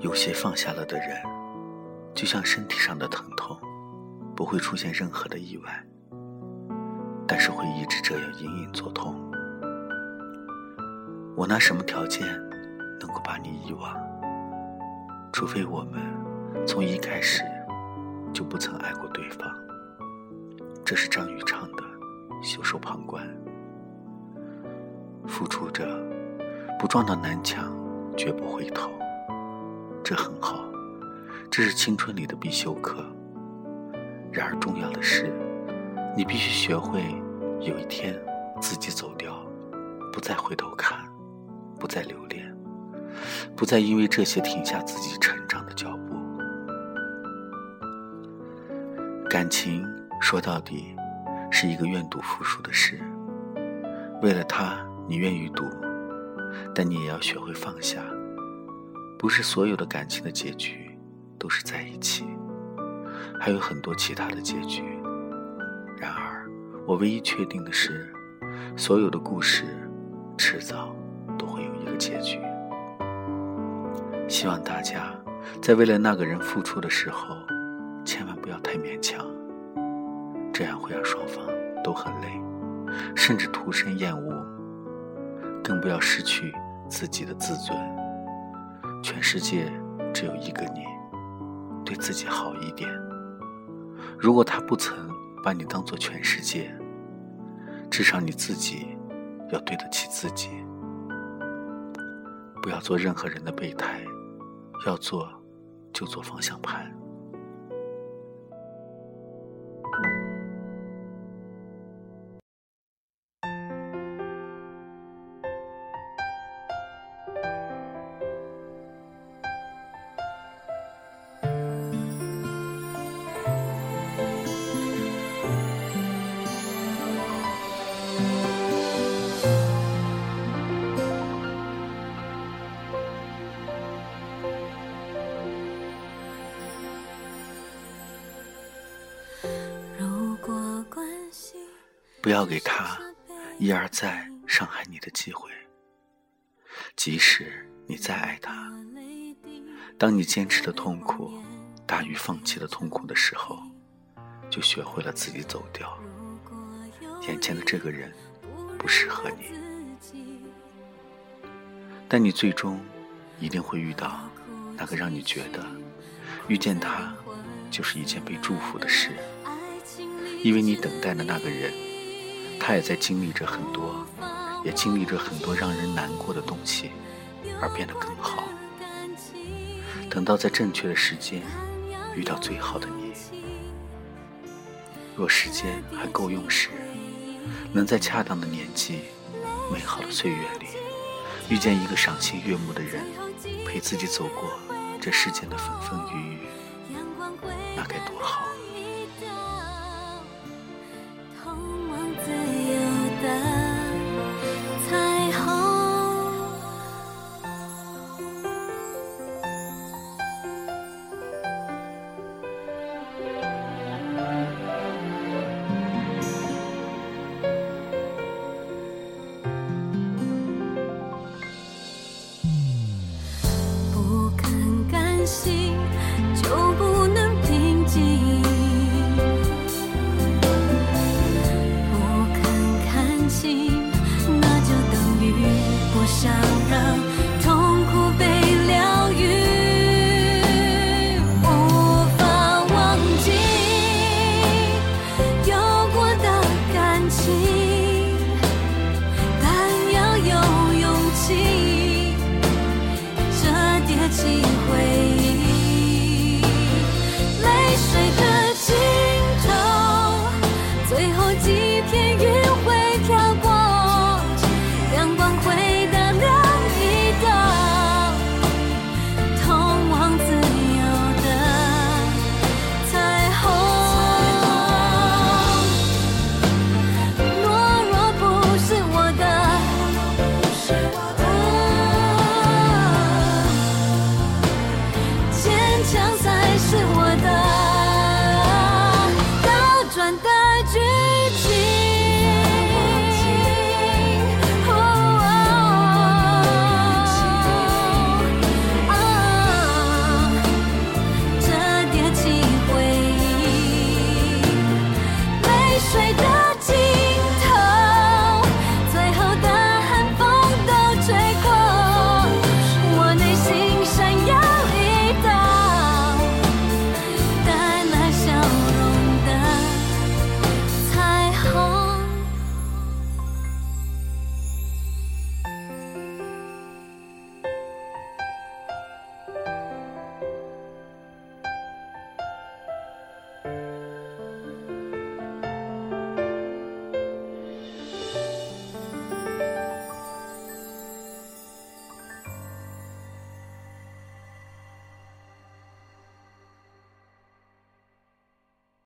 有些放下了的人，就像身体上的疼痛，不会出现任何的意外，但是会一直这样隐隐作痛。我拿什么条件能够把你遗忘？除非我们从一开始就不曾爱过对方。这是张宇唱的《袖手旁观》。付出着，不撞到南墙，绝不回头。这很好，这是青春里的必修课。然而重要的是，你必须学会有一天自己走掉，不再回头看，不再留恋，不再因为这些停下自己成长的脚步。感情说到底，是一个愿赌服输的事。为了他。你愿意赌，但你也要学会放下。不是所有的感情的结局都是在一起，还有很多其他的结局。然而，我唯一确定的是，所有的故事迟早都会有一个结局。希望大家在为了那个人付出的时候，千万不要太勉强，这样会让双方都很累，甚至徒生厌恶。更不要失去自己的自尊。全世界只有一个你，对自己好一点。如果他不曾把你当做全世界，至少你自己要对得起自己。不要做任何人的备胎，要做就做方向盘。不要给他一而再伤害你的机会。即使你再爱他，当你坚持的痛苦大于放弃的痛苦的时候，就学会了自己走掉。眼前的这个人不适合你，但你最终一定会遇到那个让你觉得遇见他就是一件被祝福的事，因为你等待的那个人。他也在经历着很多，也经历着很多让人难过的东西，而变得更好。等到在正确的时间遇到最好的你，若时间还够用时，能在恰当的年纪、美好的岁月里，遇见一个赏心悦目的人，陪自己走过这世间的风风雨雨，那该多好！让，让。